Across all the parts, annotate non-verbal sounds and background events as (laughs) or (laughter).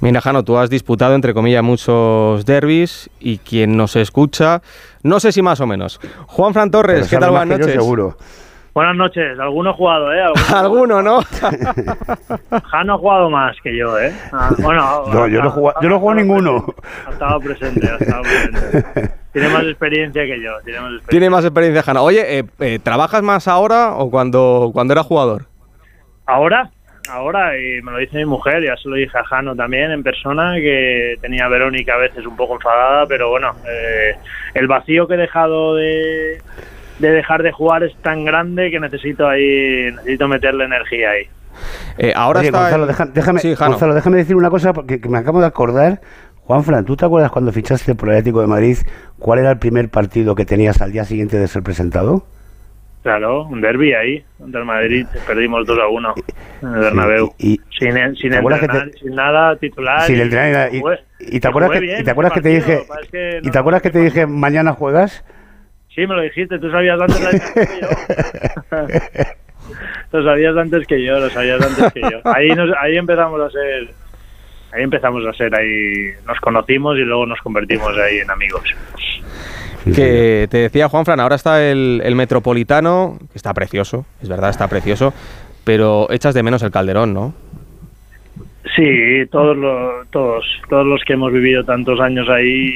Mira, Jano, tú has disputado, entre comillas, muchos derbis y quien nos escucha, no sé si más o menos. Juan Fran Torres, ¿qué tal? Buenas noches. seguro. Buenas noches, alguno ha jugado, ¿eh? Alguno, ¿no? (laughs) Jano ha jugado más que yo, ¿eh? Ah, bueno, no, yo, no juego, yo no juego ninguno. Ha estado presente, ha estado presente. Tiene más experiencia que yo. Tiene más experiencia, tiene más experiencia Jano. Oye, eh, eh, ¿trabajas más ahora o cuando, cuando era jugador? Ahora, ahora, y me lo dice mi mujer, ya se lo dije a Jano también en persona, que tenía a Verónica a veces un poco enfadada, pero bueno, eh, el vacío que he dejado de, de dejar de jugar es tan grande que necesito ahí, necesito meterle energía ahí. Eh, ahora está Gonzalo, déjame, Gonzalo, déjame decir una cosa porque me acabo de acordar. Juan Fran, ¿tú te acuerdas cuando fichaste por el Atlético de Madrid cuál era el primer partido que tenías al día siguiente de ser presentado? Claro, un derby ahí, contra el Madrid, perdimos 2 a 1 en el Bernabéu. Y, sin, sin entrenar, sin nada, titular. Sin entrenar, y, y, te acuerdas que, te acuerdas que te dije, y te acuerdas que te dije mañana juegas. Sí, me lo dijiste, tú sabías antes que (laughs) yo. lo sabías antes que yo, lo sabías antes que yo. Ahí, ahí empezamos a ser, ahí empezamos a ser ahí, nos conocimos y luego nos convertimos ahí en amigos. Que te decía Juan Fran, ahora está el, Metropolitano, que está precioso, es verdad, está precioso, pero echas de menos el Calderón, ¿no? Sí, todos los, todos, todos los que hemos vivido tantos años ahí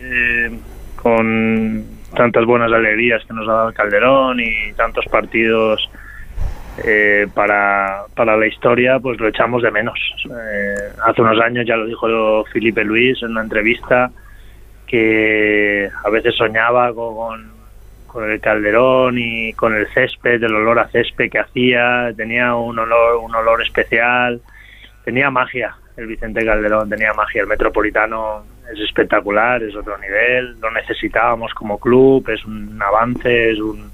eh, con tantas buenas alegrías que nos ha dado el Calderón y tantos partidos eh, para, para la historia, pues lo echamos de menos. Eh, hace unos años ya lo dijo Felipe Luis en una entrevista, que a veces soñaba con, con el calderón y con el césped, el olor a césped que hacía, tenía un olor, un olor especial, tenía magia el Vicente Calderón, tenía magia, el Metropolitano es espectacular, es otro nivel, lo necesitábamos como club, es un avance, es un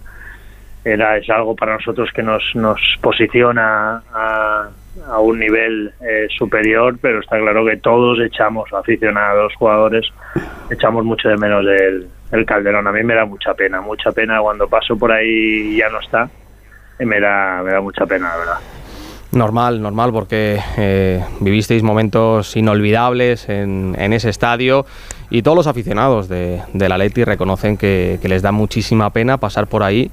era es algo para nosotros que nos, nos posiciona a, a un nivel eh, superior, pero está claro que todos echamos, aficionados, jugadores, echamos mucho de menos el, el Calderón. A mí me da mucha pena, mucha pena cuando paso por ahí y ya no está. Y me da, me da mucha pena, la verdad. Normal, normal, porque eh, vivisteis momentos inolvidables en, en, ese estadio y todos los aficionados de, de la Leti reconocen que, que, les da muchísima pena pasar por ahí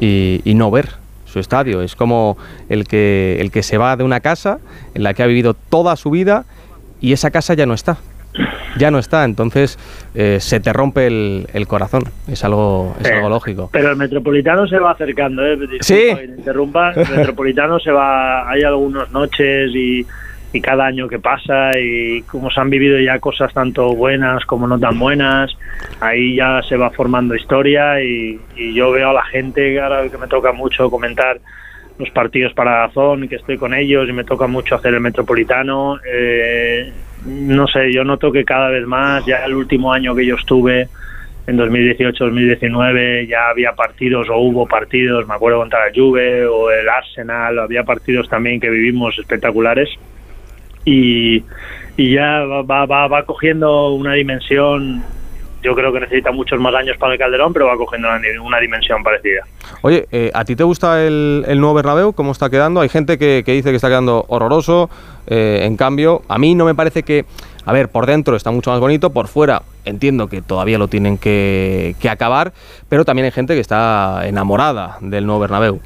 y, y no ver su estadio. Es como el que, el que se va de una casa en la que ha vivido toda su vida y esa casa ya no está. Ya no está, entonces eh, se te rompe el, el, corazón. Es algo, es algo lógico. Pero el metropolitano se va acercando, ¿eh? Disculpa, sí. Interrumpa. El metropolitano se va. Hay algunas noches y y cada año que pasa y como se han vivido ya cosas tanto buenas como no tan buenas, ahí ya se va formando historia y, yo veo a la gente, ahora que me toca mucho comentar los partidos para Gazón, que estoy con ellos y me toca mucho hacer el Metropolitano, eh, no sé, yo noto que cada vez más, ya el último año que yo estuve, en 2018-2019 ya había partidos o hubo partidos, me acuerdo contra la Juve o el Arsenal, había partidos también que vivimos espectaculares y, y ya va, va, va cogiendo una dimensión yo creo que necesita muchos más años para el Calderón, pero va cogiendo una, una dimensión parecida. Oye, eh, ¿a ti te gusta el, el, nuevo Bernabéu? ¿Cómo está quedando? Hay gente que, que dice que está quedando horroroso. Eh, en cambio, a mí no me parece que... A ver, por dentro está mucho más bonito, por fuera entiendo que todavía lo tienen que, que acabar, pero también hay gente que está enamorada del nuevo Bernabéu.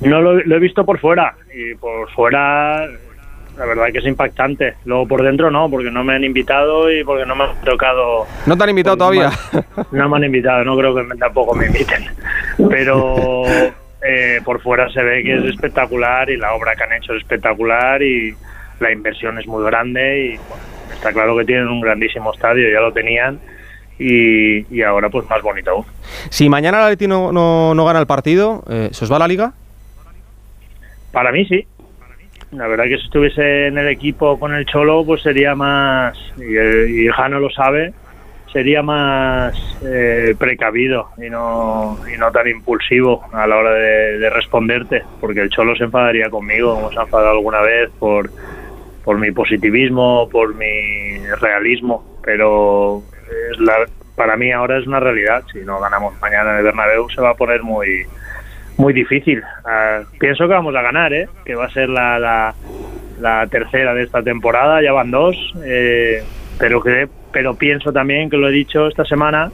No lo, lo he visto por fuera, y por fuera la verdad que es impactante. Luego por dentro no, porque no me han invitado y porque no me han tocado. ¿No te han invitado todavía? No me han invitado, no creo que tampoco me inviten. Pero eh, por fuera se ve que es espectacular y la obra que han hecho es espectacular y la inversión es muy grande y bueno, está claro que tienen un grandísimo estadio, ya lo tenían. Y, y ahora pues más bonito aún. Si mañana el Atleti no, no, no, gana el partido, eh, ¿se os va la liga? Para mí sí, la verdad que si estuviese en el equipo con el Cholo, pues sería más, y, y Jano lo sabe, sería más eh, precavido y no, y no tan impulsivo a la hora de, de, responderte, porque el Cholo se enfadaría conmigo, como se ha enfadado alguna vez, por, por mi positivismo, por mi realismo, pero es la, para mí ahora es una realidad. Si no ganamos mañana en el Bernabéu se va a poner muy muy difícil. Uh, pienso que vamos a ganar, ¿eh? que va a ser la, la, la tercera de esta temporada, ya van dos, eh, pero, que, pero pienso también que lo he dicho esta semana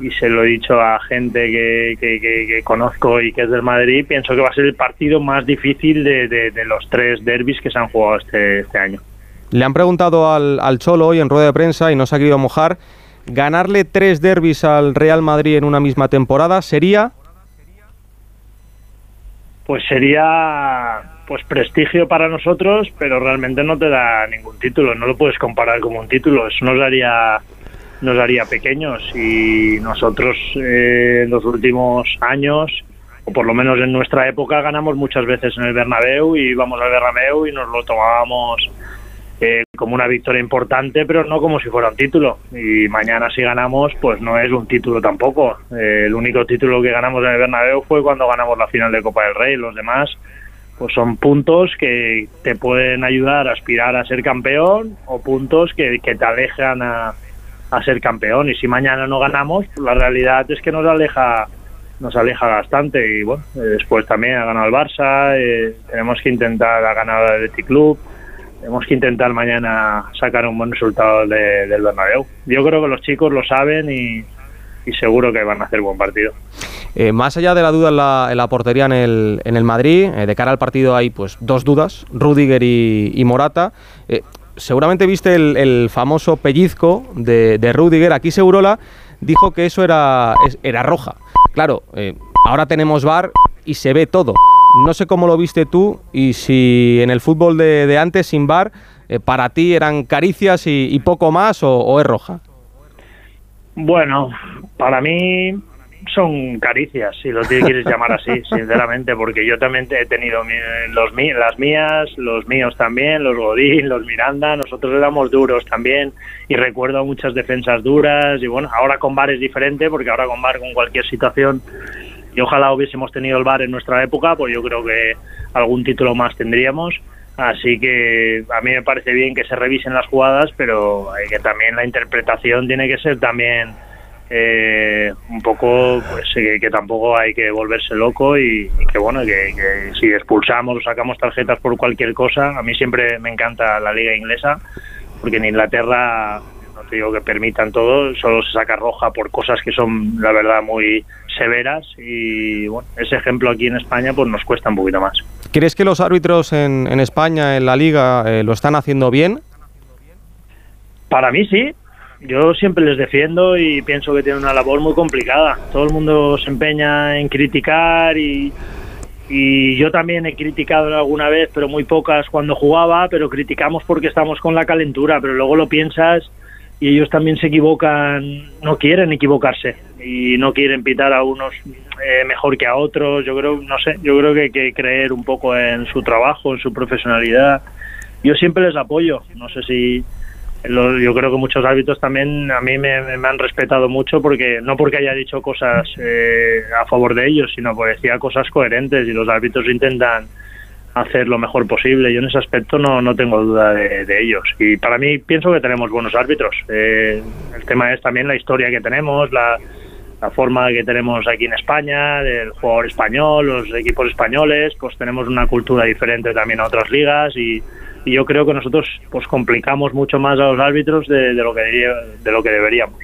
y se lo he dicho a gente que, que, conozco y que es del Madrid, pienso que va a ser el partido más difícil de, de, los tres derbis que se han jugado este, este año. Le han preguntado al, al Cholo hoy en rueda de prensa y no se ha querido mojar. ¿Ganarle tres derbis al Real Madrid en una misma temporada sería? Pues sería pues prestigio para nosotros, pero realmente no te da ningún título, no lo puedes comparar como un título, eso nos haría nos haría pequeños. Y nosotros eh, en los últimos años o por lo menos en nuestra época ganamos muchas veces en el Bernabéu y íbamos al Bernabéu y nos lo tomábamos eh, como una victoria importante, pero no como si fuera un título. Y mañana si ganamos, pues no es un título tampoco. Eh, el único título que ganamos en el Bernabéu fue cuando ganamos la final de Copa del Rey. Los demás, pues son puntos que te pueden ayudar a aspirar a ser campeón o puntos que, te alejan a, a ser campeón. Y si mañana no ganamos, la realidad es que nos aleja nos aleja bastante y bueno, después también ha ganado el Barça, eh, tenemos que intentar ganar el Athletic Club, tenemos que intentar mañana sacar un buen resultado del Bernabéu. Yo creo que los chicos lo saben y, seguro que van a hacer buen partido. Eh, más allá de la duda en la, portería en el, en el Madrid, eh, de cara al partido hay pues dos dudas, Rudiger y, Morata. Eh, seguramente viste el, famoso pellizco de, de, Rudiger. Aquí Segurola dijo que eso era, era roja. Claro, ahora tenemos VAR y se ve todo. No sé cómo lo viste tú y si en el fútbol de, antes, sin bar, eh, para ti eran caricias y, poco más o, es roja. Bueno, para mí son caricias, si lo quieres llamar así, (laughs) sinceramente, porque yo también he tenido los, las mías, los míos también, los Godín, los Miranda, nosotros éramos duros también y recuerdo muchas defensas duras y bueno, ahora con bar es diferente porque ahora con bar con cualquier situación y ojalá hubiésemos tenido el VAR en nuestra época, pues yo creo que algún título más tendríamos. Así que a mí me parece bien que se revisen las jugadas, pero hay que también la interpretación tiene que ser también eh, un poco, pues que, tampoco hay que volverse loco y, que bueno, que, que, si expulsamos o sacamos tarjetas por cualquier cosa, a mí siempre me encanta la liga inglesa, porque en Inglaterra digo que permitan todo, solo se saca roja por cosas que son la verdad muy severas y bueno, ese ejemplo aquí en España pues nos cuesta un poquito más. ¿Crees que los árbitros en, en España, en la liga, eh, lo están haciendo bien? Para mí sí, yo siempre les defiendo y pienso que tienen una labor muy complicada. Todo el mundo se empeña en criticar y, y yo también he criticado alguna vez, pero muy pocas cuando jugaba, pero criticamos porque estamos con la calentura, pero luego lo piensas y ellos también se equivocan, no quieren equivocarse y no quieren pitar a unos eh, mejor que a otros. Yo creo, no sé, yo creo que hay que creer un poco en su trabajo, en su profesionalidad. Yo siempre les apoyo. No sé si yo creo que muchos árbitros también a mí me, han respetado mucho porque no porque haya dicho cosas eh, a favor de ellos, sino porque decía cosas coherentes y los árbitros intentan hacer lo mejor posible. Yo en ese aspecto no, no tengo duda de, ellos. Y para mí pienso que tenemos buenos árbitros. Eh, el tema es también la historia que tenemos, la, la forma que tenemos aquí en España, del jugador español, los equipos españoles, pues tenemos una cultura diferente también a otras ligas y, yo creo que nosotros pues complicamos mucho más a los árbitros de, lo, que, de lo que deberíamos.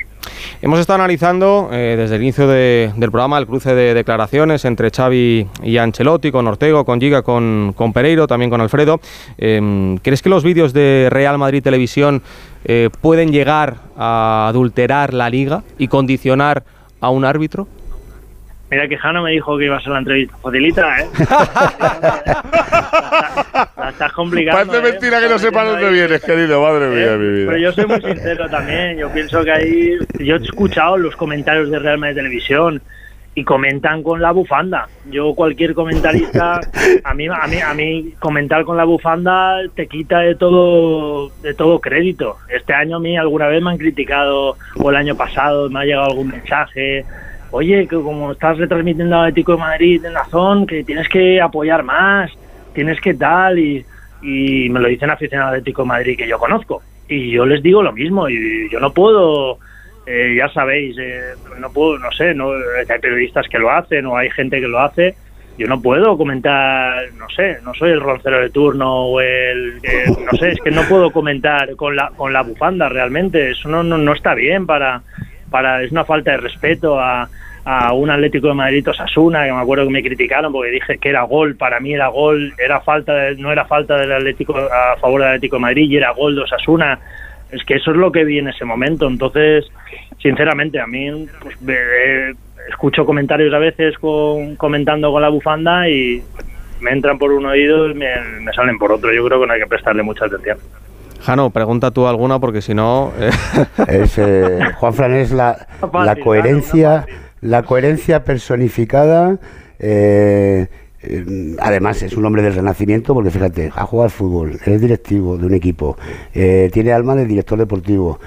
Hemos estado analizando eh, desde el inicio del programa el cruce de declaraciones entre Xavi y Ancelotti, con Ortego, con Giga, con, con Pereiro, también con Alfredo. Em, ¿Crees que los vídeos de Real Madrid Televisión eh, pueden llegar a adulterar la liga y condicionar a un árbitro? Mira que Jano me dijo que iba a ser la entrevista facilita, ¿eh? (laughs) la, estás complicando. Parece ¿eh? mentira que no sepa dónde vienes, querido, madre mía, mi vida. Pero yo soy muy sincero también. Yo pienso que ahí. Yo he escuchado los comentarios de Real Madrid Televisión y comentan con la bufanda. Yo cualquier comentarista, a mí, a mí, a mí comentar con la bufanda te quita de todo, de todo crédito. Este año a mí alguna vez me han criticado o el año pasado me ha llegado algún mensaje oye, que como estás retransmitiendo a Atlético de Madrid en la zona, que tienes que apoyar más, tienes que tal, y, me lo dicen aficionados Atlético de Madrid que yo conozco. Y yo les digo lo mismo, y yo no puedo, eh, ya sabéis, eh, no puedo, no sé, no, hay periodistas que lo hacen o hay gente que lo hace, yo no puedo comentar, no sé, no soy el roncero de turno o el, no sé, es que no puedo comentar con la, con la bufanda realmente, eso no, no, no está bien para, para, es una falta de respeto a, a un Atlético de Madrid Osasuna, que me acuerdo que me criticaron porque dije que era gol, para mí era gol, era falta no era falta del Atlético a favor del Atlético de Madrid y era gol de Osasuna. Es que eso es lo que vi en ese momento. Entonces, sinceramente, a mí pues, escucho comentarios a veces con, comentando con la bufanda y me entran por un oído y me, salen por otro. Yo creo que no hay que prestarle mucha atención. Jano, pregunta tú alguna porque si no... Eh. Eh, Juan Fran es la, (laughs) la coherencia la coherencia personificada. Eh, eh, además, es un hombre del renacimiento porque fíjate, ha jugado al fútbol, es directivo de un equipo, eh, tiene alma de director deportivo.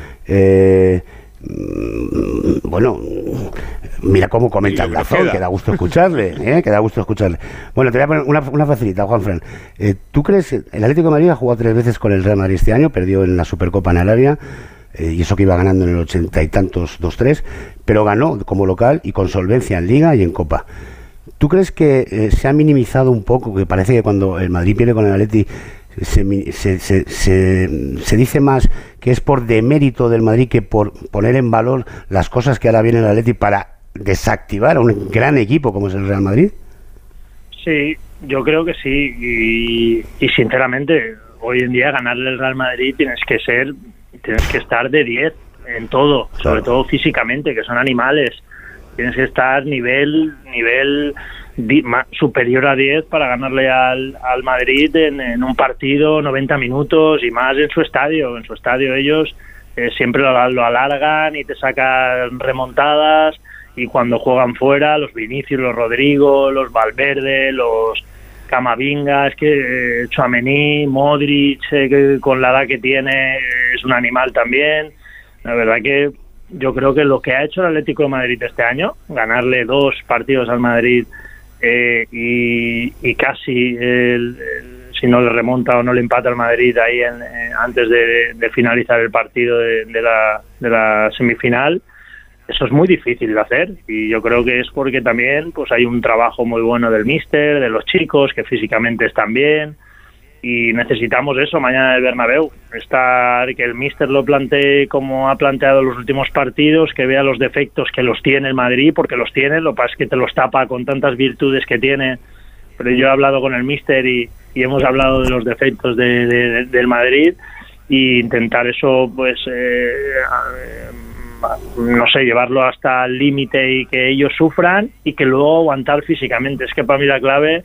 Bueno, mira cómo comenta el razón, que da gusto escucharle, (laughs) que da gusto escucharle. Bueno, te voy a poner una, una facilita, Juan Fran. ¿Tú crees, el Atlético de Madrid ha jugado tres veces con el Real Madrid este año, perdió en la Supercopa en área, eh, y eso que iba ganando en el ochenta y tantos 2-3, pero ganó como local y con solvencia en Liga y en Copa. ¿Tú crees que eh, se ha minimizado un poco, que parece que cuando el Madrid pierde con el Atleti se, se, se, dice más que es por demérito del Madrid que por poner en valor las cosas que ahora viene el Atleti para desactivar a un gran equipo como es el Real Madrid? Sí, yo creo que sí. Y, y sinceramente, hoy en día ganarle al Real Madrid tienes que ser tienes que estar de 10 en todo, sobre todo físicamente, que son animales. Tienes que estar nivel nivel superior a 10 para ganarle al, al Madrid en, un partido 90 minutos y más en su estadio. En su estadio ellos eh, siempre lo, alargan y te sacan remontadas y cuando juegan fuera, los Vinicius, los Rodrigo, los Valverde, los Camavinga, es que eh, Modric, eh, que con la edad que tiene es un animal también. La verdad que yo creo que lo que ha hecho el Atlético de Madrid este año, ganarle dos partidos al Madrid eh, y, casi si no le remonta o no le empata al Madrid ahí antes de, finalizar el partido de, la, de la semifinal, eso es muy difícil de hacer y yo creo que es porque también pues hay un trabajo muy bueno del míster, de los chicos que físicamente están bien y necesitamos eso mañana del Bernabéu, estar que el míster lo plantee como ha planteado los últimos partidos, que vea los defectos que los tiene el Madrid, porque los tiene, lo que pasa es que te los tapa con tantas virtudes que tiene, pero yo he hablado con el míster y, hemos hablado de los defectos de, del Madrid e intentar eso pues eh, no sé, llevarlo hasta el límite y que ellos sufran y que luego aguantar físicamente. Es que para mí la clave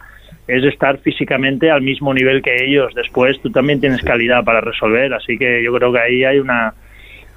es estar físicamente al mismo nivel que ellos. Después tú también tienes calidad para resolver, así que yo creo que ahí hay una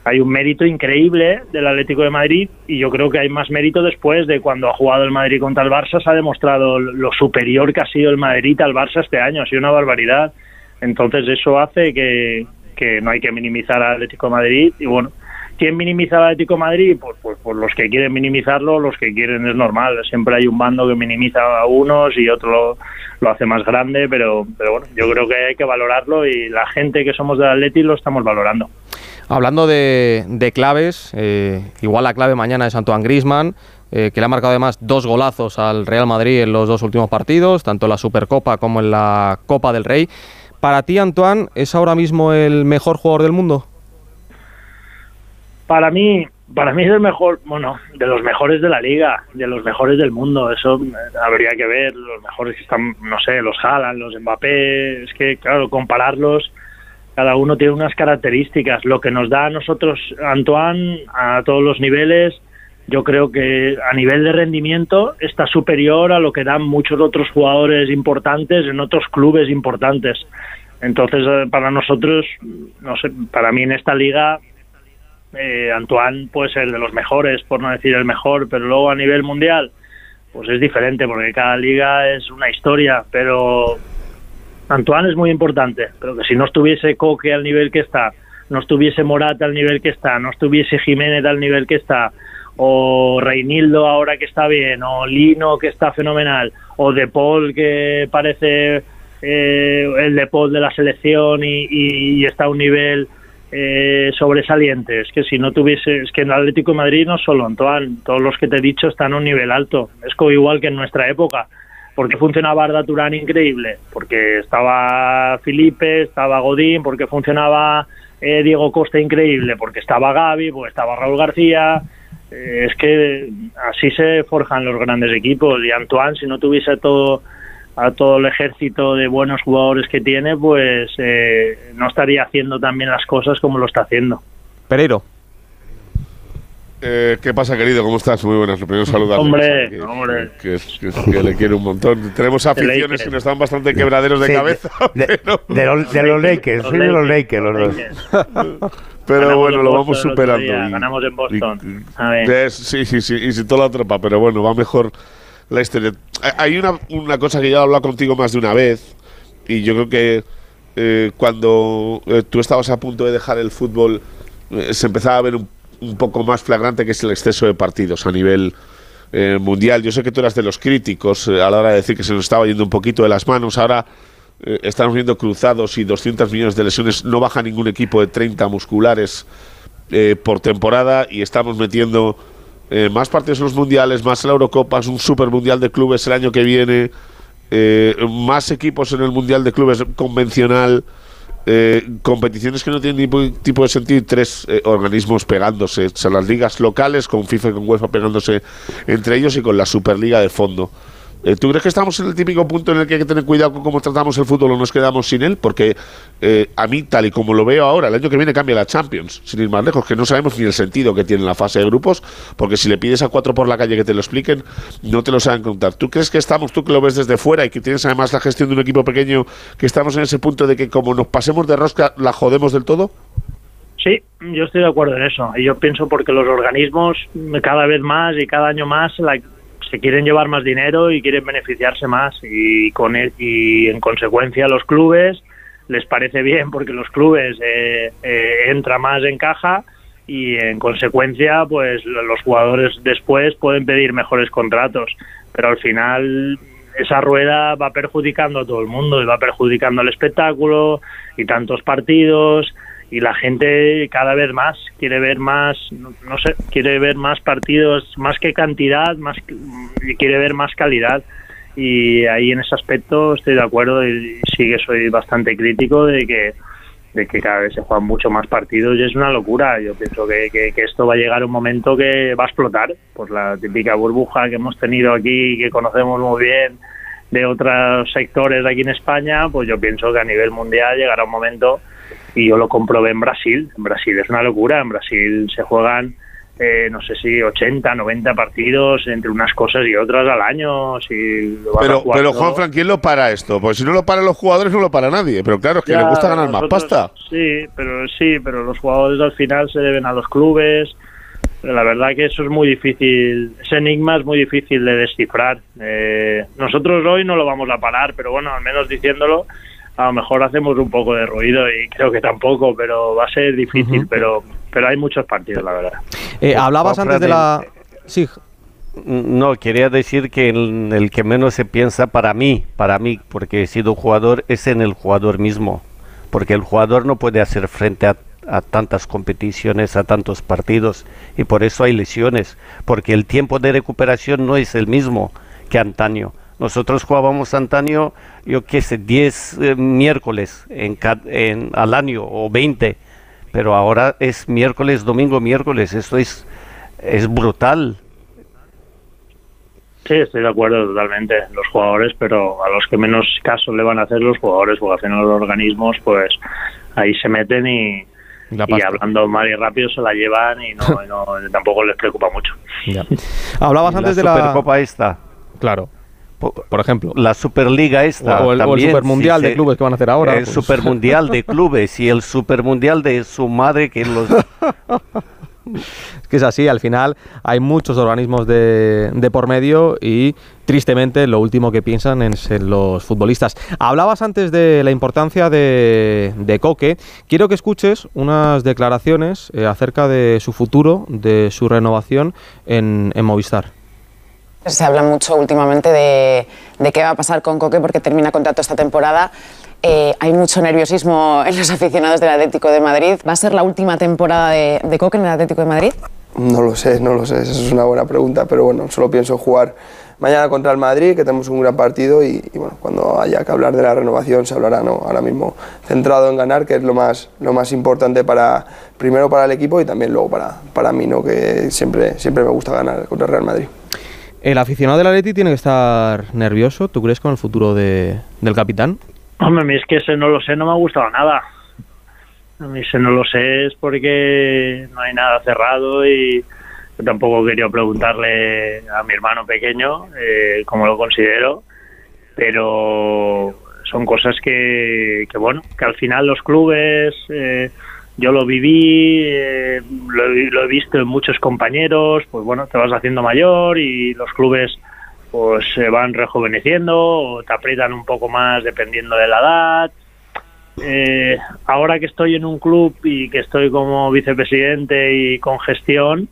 hay un mérito increíble del Atlético de Madrid y yo creo que hay más mérito después de cuando ha jugado el Madrid contra el Barça, se ha demostrado lo superior que ha sido el Madrid al Barça este año, ha sido una barbaridad. Entonces eso hace que, que no hay que minimizar al Atlético de Madrid y bueno, ¿Quién minimiza al Atlético Madrid? Pues, pues, pues, los que quieren minimizarlo, los que quieren es normal. Siempre hay un bando que minimiza a unos y otro lo, hace más grande, pero, pero bueno, yo creo que hay que valorarlo y la gente que somos del Atleti lo estamos valorando. Hablando de, claves, eh, igual la clave mañana es Antoine Grisman, eh, que le ha marcado además dos golazos al Real Madrid en los dos últimos partidos, tanto en la Supercopa como en la Copa del Rey. ¿Para ti, Antoine, es ahora mismo el mejor jugador del mundo? Para mí, para mí es el mejor, bueno, de los mejores de la liga, de los mejores del mundo. Eso habría que ver, los mejores que están, no sé, los Haaland, los Mbappé, es que, claro, compararlos, cada uno tiene unas características. Lo que nos da a nosotros, Antoine, a todos los niveles, yo creo que a nivel de rendimiento está superior a lo que dan muchos otros jugadores importantes en otros clubes importantes. Entonces, eh, para nosotros, no sé, para mí en esta liga eh, Antoine puede ser de los mejores, por no decir el mejor, pero luego a nivel mundial, pues es diferente, porque cada liga es una historia, pero Antoine es muy importante, pero que si no estuviese Coque al nivel que está, no estuviese Morata al nivel que está, no estuviese Jiménez al nivel que está, o Reinildo ahora que está bien, o Lino que está fenomenal, o De Paul que parece eh, el De Paul de la selección y está a un nivel eh, sobresalientes, que si no tuviese, es que en Atlético de Madrid no solo Antoine, todos los que te he dicho están a un nivel alto, es como igual que en nuestra época, ¿Por qué funcionaba Arda increíble? Porque estaba Felipe, estaba Godín, porque funcionaba eh, Diego Costa increíble, porque estaba Gaby, porque estaba Raúl García. Eh, es que así se forjan los grandes equipos. Y Antoine, si no tuviese todo a todo el ejército de buenos jugadores que tiene, pues eh, no estaría haciendo también las cosas como lo está haciendo. Pereiro. Eh, ¿Qué pasa, querido? ¿Cómo estás? Muy buenas. Lo primero saludar. Hombre, hombre. Que, le quiero un montón. Tenemos aficiones que nos están bastante quebraderos de cabeza. (laughs) De, los Lakers, soy de los Lakers, los dos. Pero bueno, lo vamos superando. ganamos en Boston. sí, sí, sí. Y sin toda la tropa, pero bueno, va mejor la historia. Hay una, una cosa que ya he hablado contigo más de una vez. Y yo creo que eh, cuando eh, tú estabas a punto de dejar el fútbol, se empezaba a ver un poco más flagrante que es el exceso de partidos a nivel eh, mundial. Yo sé que tú eras de los críticos eh, a la hora de decir que se nos estaba yendo un poquito de las manos. Ahora eh, estamos viendo cruzados y 200 millones de lesiones. No baja ningún equipo de 30 musculares por temporada y estamos metiendo más partidos en los mundiales, más la Eurocopa, es un super mundial de clubes el año que viene, más equipos en el mundial de clubes convencional. Eh, competiciones que no tienen ningún tipo de sentido tres eh, organismos pegándose, o sea, las ligas locales con FIFA y con UEFA pegándose entre ellos y con la Superliga de fondo. Eh, ¿Tú crees que estamos en el típico punto en el que hay que tener cuidado con cómo tratamos el fútbol o nos quedamos sin él? Porque eh, a mí, tal y como lo veo ahora, el año que viene cambia la Champions, sin ir más lejos, que no sabemos ni el sentido que tiene la fase de grupos, porque si le pides a cuatro por la calle que te lo expliquen, no te lo saben contar. ¿Tú crees que estamos, tú que lo ves desde fuera y que tienes además la gestión de un equipo pequeño, que estamos en ese punto de que como nos pasemos de rosca, la jodemos del todo? Sí, yo estoy de acuerdo en eso. Y yo pienso porque los organismos cada vez más y cada año más la, se quieren llevar más dinero y quieren beneficiarse más y con él, y en consecuencia los clubes les parece bien porque los clubes eh, eh, entra más en caja y en consecuencia pues los jugadores después pueden pedir mejores contratos. Pero al final esa rueda va perjudicando a todo el mundo y va perjudicando el espectáculo y tantos partidos y la gente cada vez más quiere ver más, no, sé, quiere ver más partidos, más que cantidad, más quiere ver más calidad. Y ahí en ese aspecto estoy de acuerdo y sí que soy bastante crítico de que de que cada vez se juegan mucho más partidos y es una locura. Yo pienso que, que, que, esto va a llegar un momento que va a explotar. Pues la típica burbuja que hemos tenido aquí, que conocemos muy bien de otros sectores aquí en España, pues yo pienso que a nivel mundial llegará un momento y yo lo comprobé en Brasil. En Brasil es una locura. En Brasil se juegan, eh, no sé si 80, 90 partidos entre unas cosas y otras al año. Si pero, pero Juan Fran, ¿quién lo para esto? Pues si no lo paran los jugadores, no lo para nadie. Pero claro, es que le gusta ganar más pasta. Sí, pero sí, pero los jugadores al final se deben a los clubes. La verdad que eso es muy difícil, ese enigma es muy difícil de descifrar. Eh, nosotros hoy no lo vamos a parar, pero bueno, al menos diciéndolo, a lo mejor hacemos un poco de ruido y creo que tampoco, pero va a ser difícil, pero pero hay muchos partidos, la verdad. Eh, hablabas antes de la... Sí. No, quería decir que el, que menos se piensa para mí, para mí, porque he sido jugador, es en el jugador mismo, porque el jugador no puede hacer frente a, a tantas competiciones, a tantos partidos, y por eso hay lesiones, porque el tiempo de recuperación no es el mismo que antaño. Nosotros jugábamos antaño, yo qué sé, 10 eh, miércoles en, en, al año o 20, pero ahora es miércoles, domingo, miércoles. Esto es, es brutal. Sí, estoy de acuerdo totalmente. Los jugadores, pero a los que menos caso le van a hacer los jugadores, porque hacen los organismos, pues ahí se meten y, y hablando mal y rápido se la llevan y, no, (laughs) tampoco les preocupa mucho. Hablabas antes de la Supercopa esta. Claro por ejemplo. La Superliga esta. O el, Supermundial de clubes que van a hacer ahora. El pues. Supermundial de (laughs) clubes y el Supermundial de su madre que los... (laughs) es que es así, al final hay muchos organismos de, de por medio y tristemente lo último que piensan es en los futbolistas. Hablabas antes de la importancia de, de Coque. Quiero que escuches unas declaraciones eh, acerca de su futuro, de su renovación en, en Movistar. Se habla mucho últimamente de, qué va a pasar con Coque porque termina contrato esta temporada. Eh, hay mucho nerviosismo (laughs) en los aficionados del Atlético de Madrid. ¿Va a ser la última temporada de, Coque en el Atlético de Madrid? No lo sé, no lo sé, esa es una buena pregunta, pero bueno, solo pienso jugar mañana contra el Madrid, que tenemos un gran partido y, bueno, cuando haya que hablar de la renovación se hablará, ¿no? Ahora mismo centrado en ganar, que es lo más, lo más importante para, primero para el equipo y también luego para, para mí, ¿no? Que siempre, siempre me gusta ganar contra el Real Madrid. El aficionado del Atleti tiene que estar nervioso, ¿tú crees, con el futuro de, del capitán? Hombre, es que ese no lo sé, no me ha gustado nada. A mí ese no lo sé es porque no hay nada cerrado y yo tampoco quería preguntarle a mi hermano pequeño eh, cómo lo considero, pero son cosas que, que bueno, que al final los clubes... Eh, yo lo viví, eh, lo, he visto en muchos compañeros, pues bueno, te vas haciendo mayor y los clubes pues se van rejuveneciendo o te aprietan un poco más dependiendo de la edad. Eh, ahora que estoy en un club y que estoy como vicepresidente y con gestión,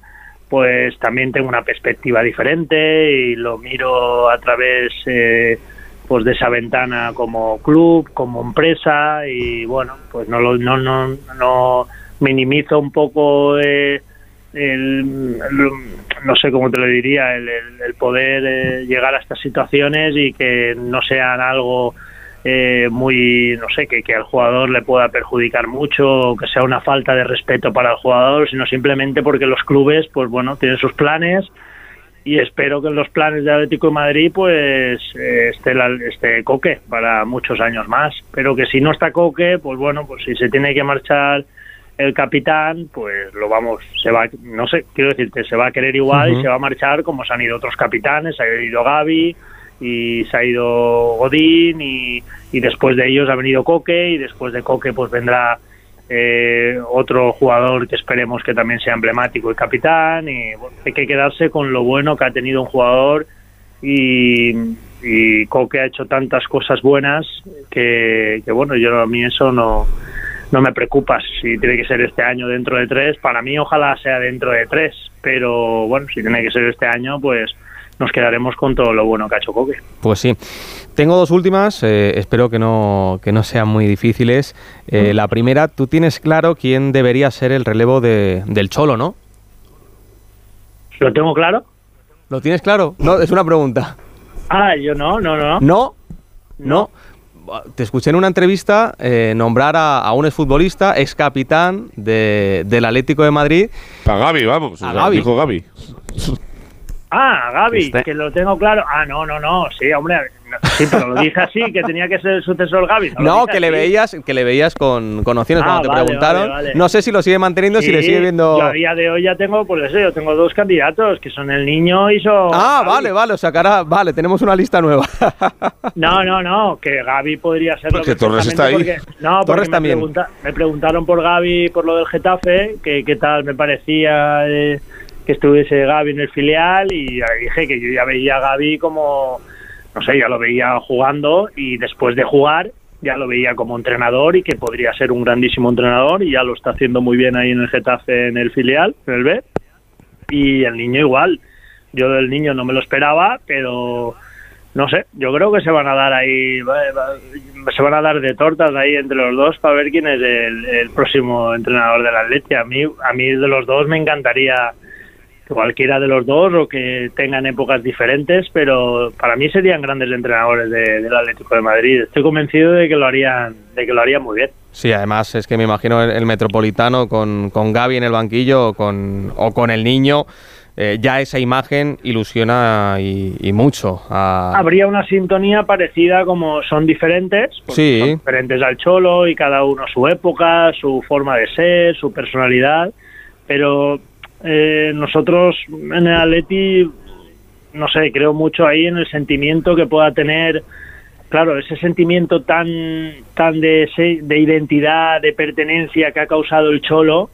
pues también tengo una perspectiva diferente y lo miro a través eh, pues de esa ventana como club, como empresa y bueno, pues no lo, no, no, no minimizo un poco eh, el, no sé cómo te lo diría, el, poder eh, llegar a estas situaciones y que no sean algo eh, muy, no sé, que, que al jugador le pueda perjudicar mucho o que sea una falta de respeto para el jugador, sino simplemente porque los clubes, pues bueno, tienen sus planes y espero que en los planes de Atlético de Madrid pues eh, esté, la, esté Coque para muchos años más. Pero que si no está Coque pues bueno pues si se tiene que marchar el capitán pues lo vamos se va no sé quiero decirte se va a querer igual y se va a marchar como se han ido otros capitanes. Se ha ido Gaby y se ha ido Godín y, y después de ellos ha venido Coque y después de Coque pues vendrá eh, otro jugador que esperemos que también sea emblemático y capitán y hay que quedarse con lo bueno que ha tenido un jugador y, y Coque ha hecho tantas cosas buenas que, bueno yo a mí eso no no me preocupa si tiene que ser este año dentro de tres. Para mí ojalá sea dentro de tres pero bueno si tiene que ser este año pues nos quedaremos con todo lo bueno que ha hecho Coque. Pues sí. Tengo dos últimas, eh, espero que no, que no sean muy difíciles. Eh, la primera, tú tienes claro quién debería ser el relevo de, del Cholo, ¿no? ¿Lo tengo claro? ¿Lo tienes claro? No, es una pregunta. Ah, yo no, no, no. ¿No? No. Te escuché en una entrevista eh, nombrar a, a, un exfutbolista, ex capitán de, del Atlético de Madrid. A Gaby, vamos. A Gaby. Dijo Gaby. Ah, Gaby, este... que lo tengo claro. Ah, no, no, no, sí, hombre, sí, pero lo dije así, que tenía que ser el sucesor Gaby. No, no que así. le veías, que le veías con, con opciones ah, cuando te preguntaron. Vale, vale. No sé si lo sigue manteniendo, sí, si le sigue viendo. Yo a día de hoy ya tengo, pues eso, yo tengo dos candidatos, que son el niño y son. Ah, Gaby. vale, vale, o sea, cara, vale, tenemos una lista nueva. (laughs) no, no, no, que Gaby podría ser. Porque Torres está ahí. Porque, no, porque Torres me, también. Pregunta, me preguntaron por Gaby, por lo del Getafe, que qué tal me parecía. Eh, que estuviese Gaby en el filial y dije que yo ya veía a Gaby como, no sé, ya lo veía jugando y después de jugar ya lo veía como entrenador y que podría ser un grandísimo entrenador y ya lo está haciendo muy bien ahí en el Getafe en el filial, en el B. Y el niño igual. Yo del niño no me lo esperaba, pero no sé, yo creo que se van a dar ahí, se van a dar de tortas ahí entre los dos para ver quién es el, próximo entrenador del Atleti. A mí, a mí de los dos me encantaría cualquiera de los dos o que tengan épocas diferentes, pero para mí serían grandes entrenadores de, del Atlético de Madrid. Estoy convencido de que lo harían, de que lo harían muy bien. Sí, además es que me imagino el, el Metropolitano con, con Gaby en el banquillo o con, o con el niño. Eh, ya esa imagen ilusiona y, y mucho. A... Habría una sintonía parecida como son diferentes, sí. son diferentes al Cholo y cada uno su época, su forma de ser, su personalidad, pero eh, nosotros en el Atleti, no sé, creo mucho ahí en el sentimiento que pueda tener, claro, ese sentimiento tan, tan de, de identidad, de pertenencia que ha causado el Cholo.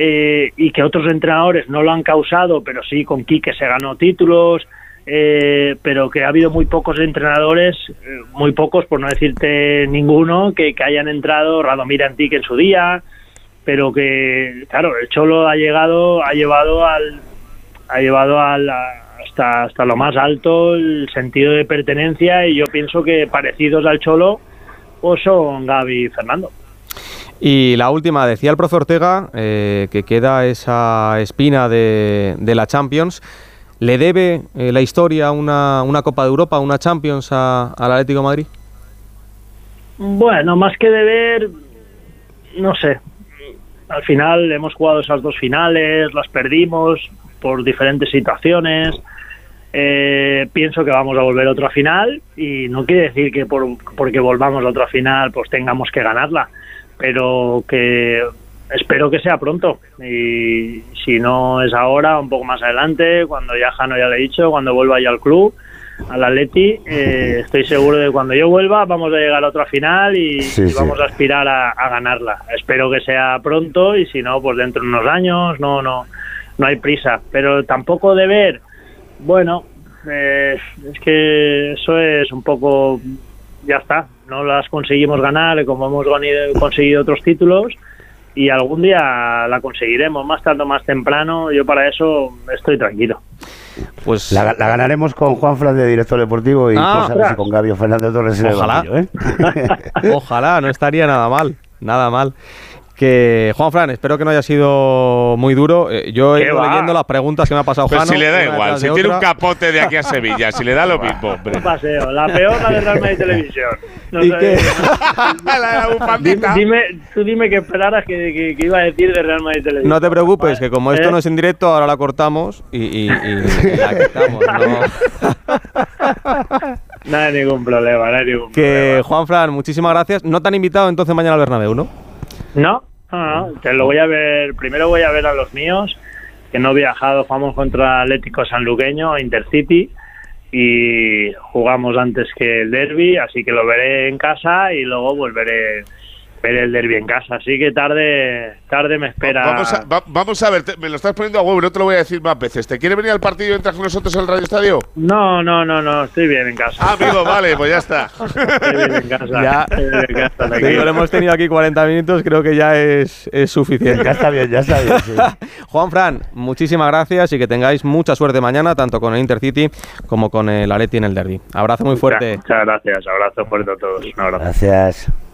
Eh, y que otros entrenadores no lo han causado, pero sí con Quique se ganó títulos, eh, pero que ha habido muy pocos entrenadores, eh, muy pocos por no decirte ninguno, que, que hayan entrado, Radomir Antique en su día, pero que claro el cholo ha llegado ha llevado al ha llevado al hasta hasta lo más alto el sentido de pertenencia y yo pienso que parecidos al cholo pues son Gaby y Fernando Y la última, decía el profe Ortega eh, que queda esa espina de, la Champions. ¿Le debe eh, la historia una, una, Copa de Europa, una Champions al Atlético de Madrid? Bueno, más que deber, no sé. Al final hemos jugado esas dos finales, las perdimos por diferentes situaciones. Eh, pienso que vamos a volver a otra final y no quiere decir que por, porque volvamos a otra final pues tengamos que ganarla, pero que espero que sea pronto y si no es ahora, un poco más adelante, cuando ya Jano ya le he dicho, cuando vuelva ya al club, al Atleti, eh, estoy seguro de que cuando yo vuelva vamos a llegar a otra final y, vamos a aspirar a, a, ganarla. Espero que sea pronto y si no, pues dentro de unos años, no, no, no hay prisa, pero tampoco de ver bueno, eh, es que eso es un poco, ya está, no las conseguimos ganar como hemos conseguido otros títulos y algún día la conseguiremos, más tarde o más temprano, yo para eso estoy tranquilo. Pues la, ganaremos con Juan Fran de director deportivo y ah, pues con Gabio Fernández Torres. Ojalá. ¿eh? (laughs) (laughs) Ojalá, no estaría nada mal, nada mal que Juan Fran, espero que no haya sido muy duro. Eh, yo he ido leyendo las preguntas que me ha pasado Pues si le da igual, si tiene un capote de aquí a Sevilla, si le da lo (laughs) mismo. Un paseo, la peor la de Real Madrid Televisión. ¿Y qué? (laughs) la de la dime, tú dime que esperaras que, que, iba a decir de Real Madrid Televisión. No te preocupes, que como esto ¿Eh? no es en directo, ahora la cortamos y, y, y la quitamos. (laughs) No. hay ningún problema, no hay ningún que, problema. Juan Fran, muchísimas gracias. No te han invitado entonces mañana al Bernabéu, ¿no? No, no, te lo voy a ver, primero voy a ver a los míos, que no he viajado, jugamos contra Atlético Sanluqueño, Intercity, y jugamos antes que el derby, así que lo veré en casa y luego volveré ver el derby en casa. Así que tarde, tarde me espera. Vamos a, vamos a ver, me lo estás poniendo a huevo, no te lo voy a decir más veces. ¿Te quiere venir al partido y entrar con nosotros al Radio Estadio? No, no, no, no, estoy bien en casa. Ah, amigo, vale, pues ya está. (laughs) estoy bien en casa. Ya, lo hemos tenido aquí 40 minutos, creo que ya es, es suficiente. Ya está bien, ya está bien. (laughs) Juan Fran, muchísimas gracias y que tengáis mucha suerte mañana, tanto con el Intercity como con el Areti en el derby. Abrazo muy fuerte. Muchas gracias, abrazo fuerte a todos. Un abrazo. Gracias.